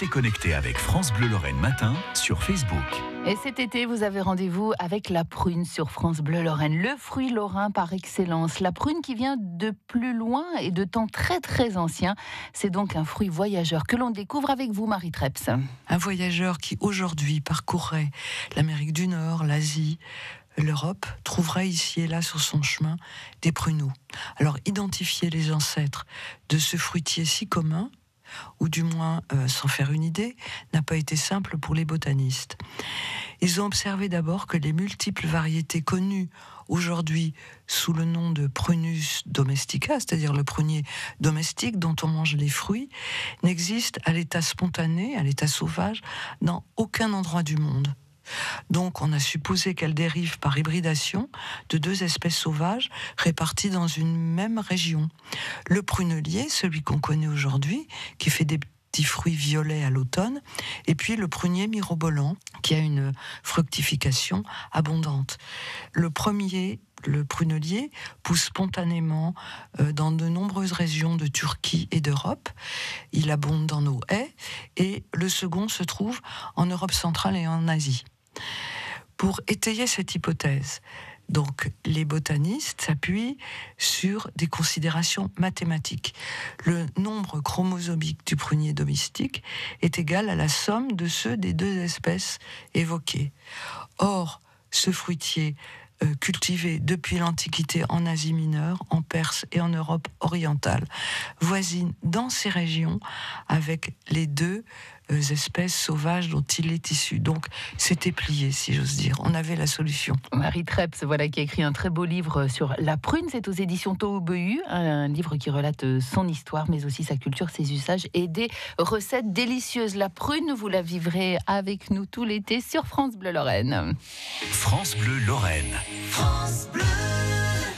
Restez connectés avec France Bleu Lorraine Matin sur Facebook. Et cet été, vous avez rendez-vous avec la prune sur France Bleu Lorraine, le fruit lorrain par excellence. La prune qui vient de plus loin et de temps très très anciens. C'est donc un fruit voyageur que l'on découvre avec vous, Marie Treps. Un voyageur qui aujourd'hui parcourrait l'Amérique du Nord, l'Asie, l'Europe trouverait ici et là sur son chemin des pruneaux. Alors identifier les ancêtres de ce fruitier si commun, ou du moins euh, s'en faire une idée, n'a pas été simple pour les botanistes. Ils ont observé d'abord que les multiples variétés connues aujourd'hui sous le nom de prunus domestica, c'est-à-dire le prunier domestique dont on mange les fruits, n'existent à l'état spontané, à l'état sauvage, dans aucun endroit du monde. Donc on a supposé qu'elle dérive par hybridation de deux espèces sauvages réparties dans une même région. Le prunelier, celui qu'on connaît aujourd'hui, qui fait des petits fruits violets à l'automne, et puis le prunier mirobolant, qui a une fructification abondante. Le premier le prunelier pousse spontanément euh, dans de nombreuses régions de Turquie et d'Europe. Il abonde dans nos haies et le second se trouve en Europe centrale et en Asie. Pour étayer cette hypothèse, donc les botanistes s'appuient sur des considérations mathématiques. Le nombre chromosomique du prunier domestique est égal à la somme de ceux des deux espèces évoquées. Or, ce fruitier euh, cultivé depuis l'Antiquité en Asie mineure, en Perse et en Europe orientale, voisine dans ces régions avec les deux euh, espèces sauvages dont il est issu. Donc c'était plié, si j'ose dire. On avait la solution. Marie Treps, voilà, qui a écrit un très beau livre sur la prune. C'est aux éditions Tohubehu, un livre qui relate son histoire, mais aussi sa culture, ses usages et des recettes délicieuses. La prune, vous la vivrez avec nous tout l'été sur France Bleu Lorraine. France Bleu Lorraine. France Bleu.